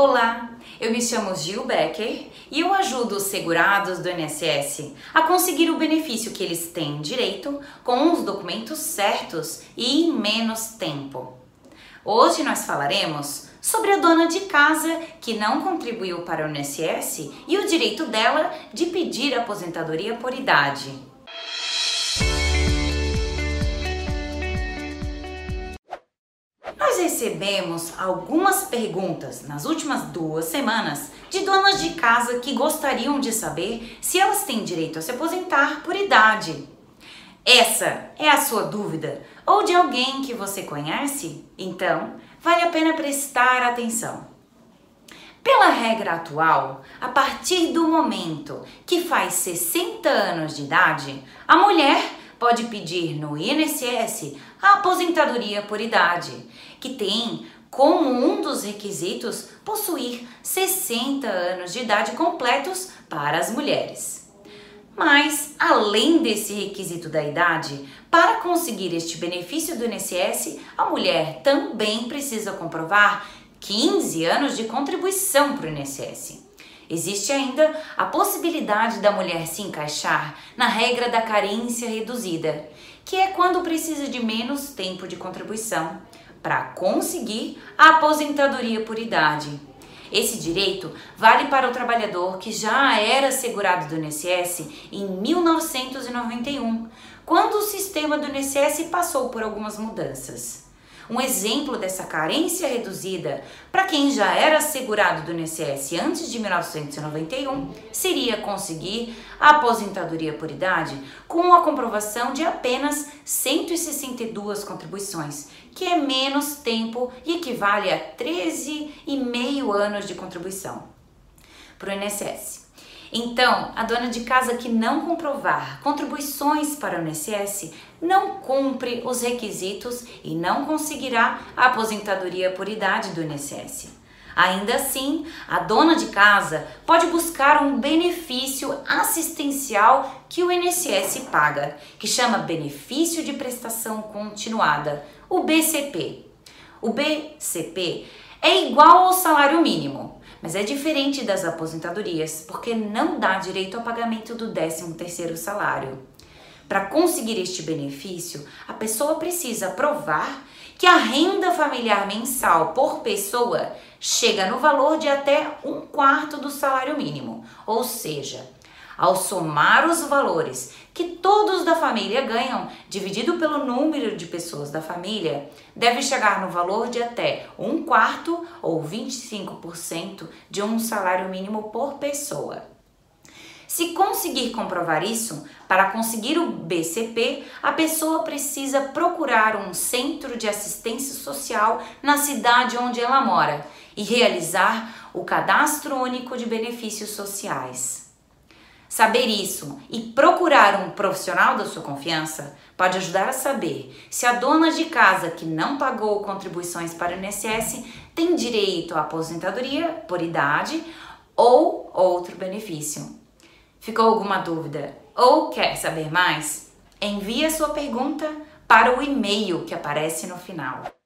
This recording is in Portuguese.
Olá, eu me chamo Gil Becker e eu ajudo os segurados do INSS a conseguir o benefício que eles têm direito com os documentos certos e em menos tempo. Hoje nós falaremos sobre a dona de casa que não contribuiu para o INSS e o direito dela de pedir aposentadoria por idade. Recebemos algumas perguntas nas últimas duas semanas de donas de casa que gostariam de saber se elas têm direito a se aposentar por idade. Essa é a sua dúvida ou de alguém que você conhece? Então, vale a pena prestar atenção. Pela regra atual, a partir do momento que faz 60 anos de idade, a mulher pode pedir no INSS a aposentadoria por idade, que tem como um dos requisitos possuir 60 anos de idade completos para as mulheres. Mas, além desse requisito da idade, para conseguir este benefício do INSS, a mulher também precisa comprovar 15 anos de contribuição para o INSS. Existe ainda a possibilidade da mulher se encaixar na regra da carência reduzida, que é quando precisa de menos tempo de contribuição para conseguir a aposentadoria por idade. Esse direito vale para o trabalhador que já era segurado do INSS em 1991, quando o sistema do INSS passou por algumas mudanças. Um exemplo dessa carência reduzida para quem já era segurado do INSS antes de 1991 seria conseguir a aposentadoria por idade com a comprovação de apenas 162 contribuições, que é menos tempo e equivale a 13,5 anos de contribuição para o INSS. Então, a dona de casa que não comprovar contribuições para o INSS não cumpre os requisitos e não conseguirá a aposentadoria por idade do INSS. Ainda assim, a dona de casa pode buscar um benefício assistencial que o INSS paga, que chama Benefício de Prestação Continuada, o BCP. O BCP é igual ao salário mínimo, mas é diferente das aposentadorias, porque não dá direito ao pagamento do 13º salário. Para conseguir este benefício, a pessoa precisa provar que a renda familiar mensal por pessoa chega no valor de até um quarto do salário mínimo, ou seja, ao somar os valores que todos da família ganham, dividido pelo número de pessoas da família, deve chegar no valor de até um quarto ou 25% de um salário mínimo por pessoa. Se conseguir comprovar isso, para conseguir o BCP, a pessoa precisa procurar um centro de assistência social na cidade onde ela mora e realizar o cadastro único de benefícios sociais. Saber isso e procurar um profissional da sua confiança pode ajudar a saber se a dona de casa que não pagou contribuições para o INSS tem direito à aposentadoria por idade ou outro benefício. Ficou alguma dúvida ou quer saber mais? Envie a sua pergunta para o e-mail que aparece no final.